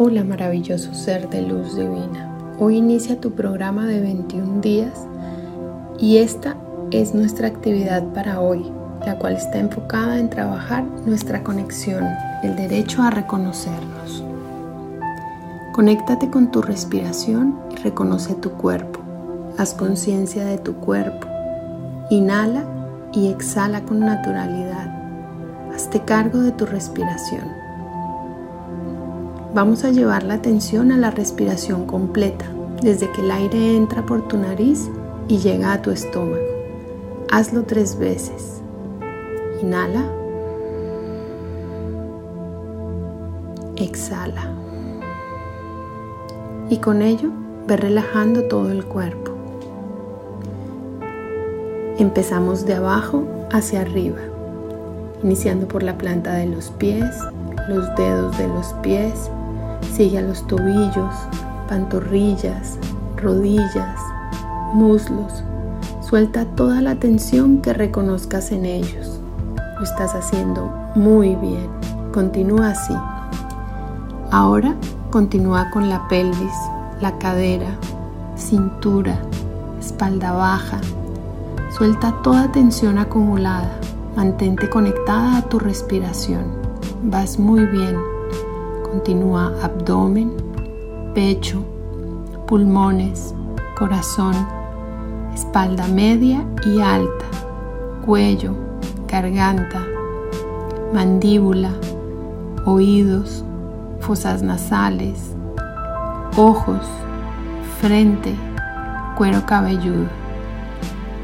Hola maravilloso ser de luz divina. Hoy inicia tu programa de 21 días y esta es nuestra actividad para hoy, la cual está enfocada en trabajar nuestra conexión, el derecho a reconocernos. Conéctate con tu respiración y reconoce tu cuerpo. Haz conciencia de tu cuerpo. Inhala y exhala con naturalidad. Hazte cargo de tu respiración. Vamos a llevar la atención a la respiración completa, desde que el aire entra por tu nariz y llega a tu estómago. Hazlo tres veces. Inhala. Exhala. Y con ello ve relajando todo el cuerpo. Empezamos de abajo hacia arriba, iniciando por la planta de los pies, los dedos de los pies, Sigue a los tobillos, pantorrillas, rodillas, muslos. Suelta toda la tensión que reconozcas en ellos. Lo estás haciendo muy bien. Continúa así. Ahora continúa con la pelvis, la cadera, cintura, espalda baja. Suelta toda tensión acumulada. Mantente conectada a tu respiración. Vas muy bien. Continúa abdomen, pecho, pulmones, corazón, espalda media y alta, cuello, garganta, mandíbula, oídos, fosas nasales, ojos, frente, cuero cabelludo.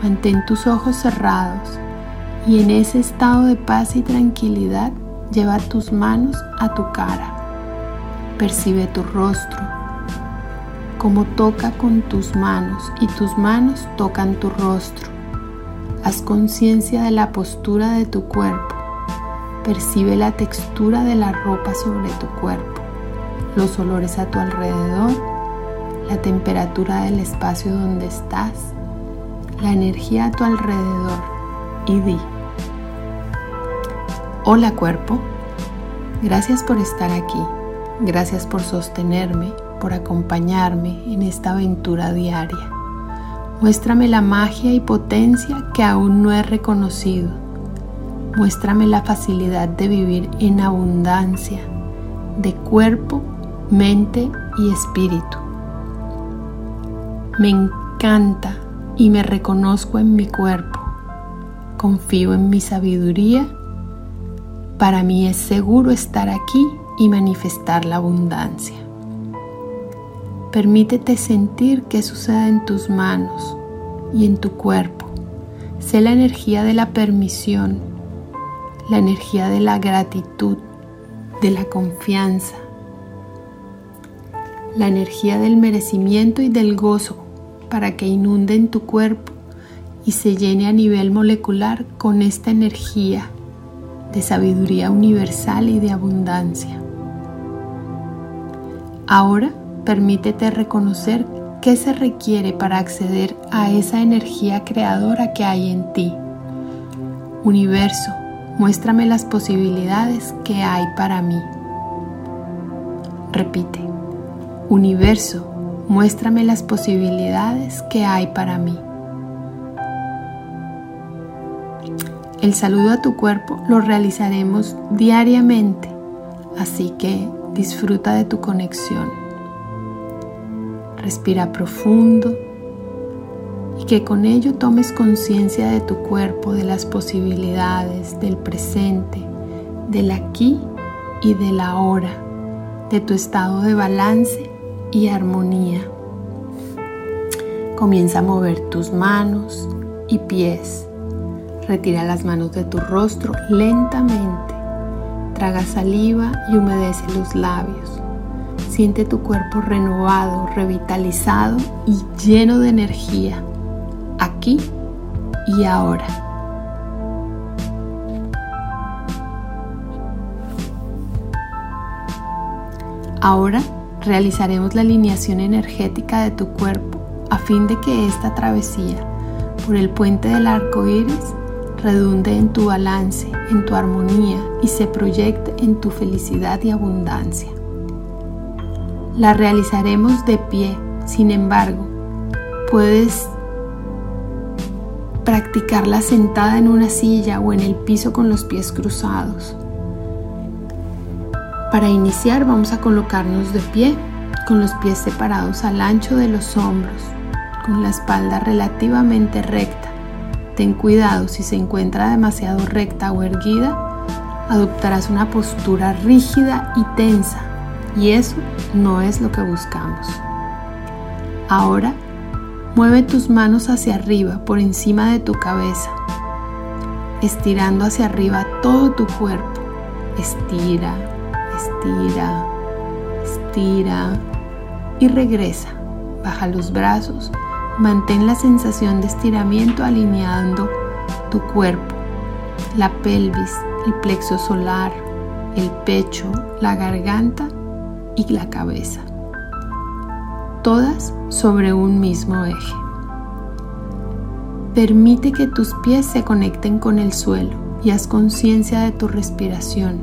Mantén tus ojos cerrados y en ese estado de paz y tranquilidad lleva tus manos a tu cara. Percibe tu rostro, como toca con tus manos y tus manos tocan tu rostro. Haz conciencia de la postura de tu cuerpo. Percibe la textura de la ropa sobre tu cuerpo, los olores a tu alrededor, la temperatura del espacio donde estás, la energía a tu alrededor y di. Hola cuerpo, gracias por estar aquí. Gracias por sostenerme, por acompañarme en esta aventura diaria. Muéstrame la magia y potencia que aún no he reconocido. Muéstrame la facilidad de vivir en abundancia, de cuerpo, mente y espíritu. Me encanta y me reconozco en mi cuerpo. Confío en mi sabiduría. Para mí es seguro estar aquí y manifestar la abundancia. Permítete sentir qué sucede en tus manos y en tu cuerpo. Sé la energía de la permisión, la energía de la gratitud, de la confianza, la energía del merecimiento y del gozo para que inunde en tu cuerpo y se llene a nivel molecular con esta energía de sabiduría universal y de abundancia. Ahora permítete reconocer qué se requiere para acceder a esa energía creadora que hay en ti. Universo, muéstrame las posibilidades que hay para mí. Repite, universo, muéstrame las posibilidades que hay para mí. El saludo a tu cuerpo lo realizaremos diariamente, así que Disfruta de tu conexión. Respira profundo y que con ello tomes conciencia de tu cuerpo, de las posibilidades, del presente, del aquí y del ahora, de tu estado de balance y armonía. Comienza a mover tus manos y pies. Retira las manos de tu rostro lentamente Traga saliva y humedece los labios. Siente tu cuerpo renovado, revitalizado y lleno de energía, aquí y ahora. Ahora realizaremos la alineación energética de tu cuerpo a fin de que esta travesía por el puente del arco iris redunde en tu balance, en tu armonía y se proyecte en tu felicidad y abundancia. La realizaremos de pie, sin embargo, puedes practicarla sentada en una silla o en el piso con los pies cruzados. Para iniciar vamos a colocarnos de pie, con los pies separados al ancho de los hombros, con la espalda relativamente recta. Ten cuidado si se encuentra demasiado recta o erguida, adoptarás una postura rígida y tensa y eso no es lo que buscamos. Ahora, mueve tus manos hacia arriba por encima de tu cabeza, estirando hacia arriba todo tu cuerpo. Estira, estira, estira y regresa. Baja los brazos, mantén la sensación de estiramiento alineando tu cuerpo, la pelvis, el plexo solar, el pecho, la garganta y la cabeza. Todas sobre un mismo eje. Permite que tus pies se conecten con el suelo y haz conciencia de tu respiración.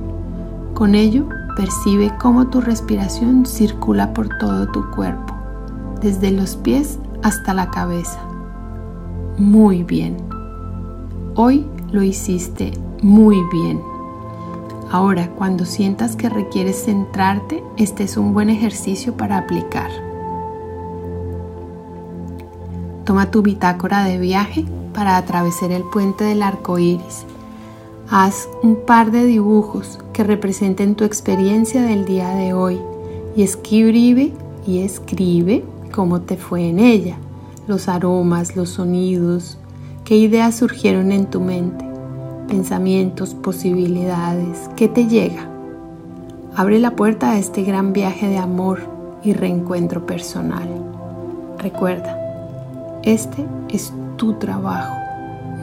Con ello, Percibe cómo tu respiración circula por todo tu cuerpo, desde los pies hasta la cabeza. Muy bien. Hoy lo hiciste muy bien. Ahora, cuando sientas que requieres centrarte, este es un buen ejercicio para aplicar. Toma tu bitácora de viaje para atravesar el puente del arco iris Haz un par de dibujos que representen tu experiencia del día de hoy y escribe y escribe cómo te fue en ella, los aromas, los sonidos, qué ideas surgieron en tu mente, pensamientos, posibilidades, qué te llega. Abre la puerta a este gran viaje de amor y reencuentro personal. Recuerda, este es tu trabajo,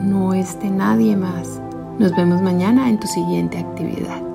no es de nadie más. Nos vemos mañana en tu siguiente actividad.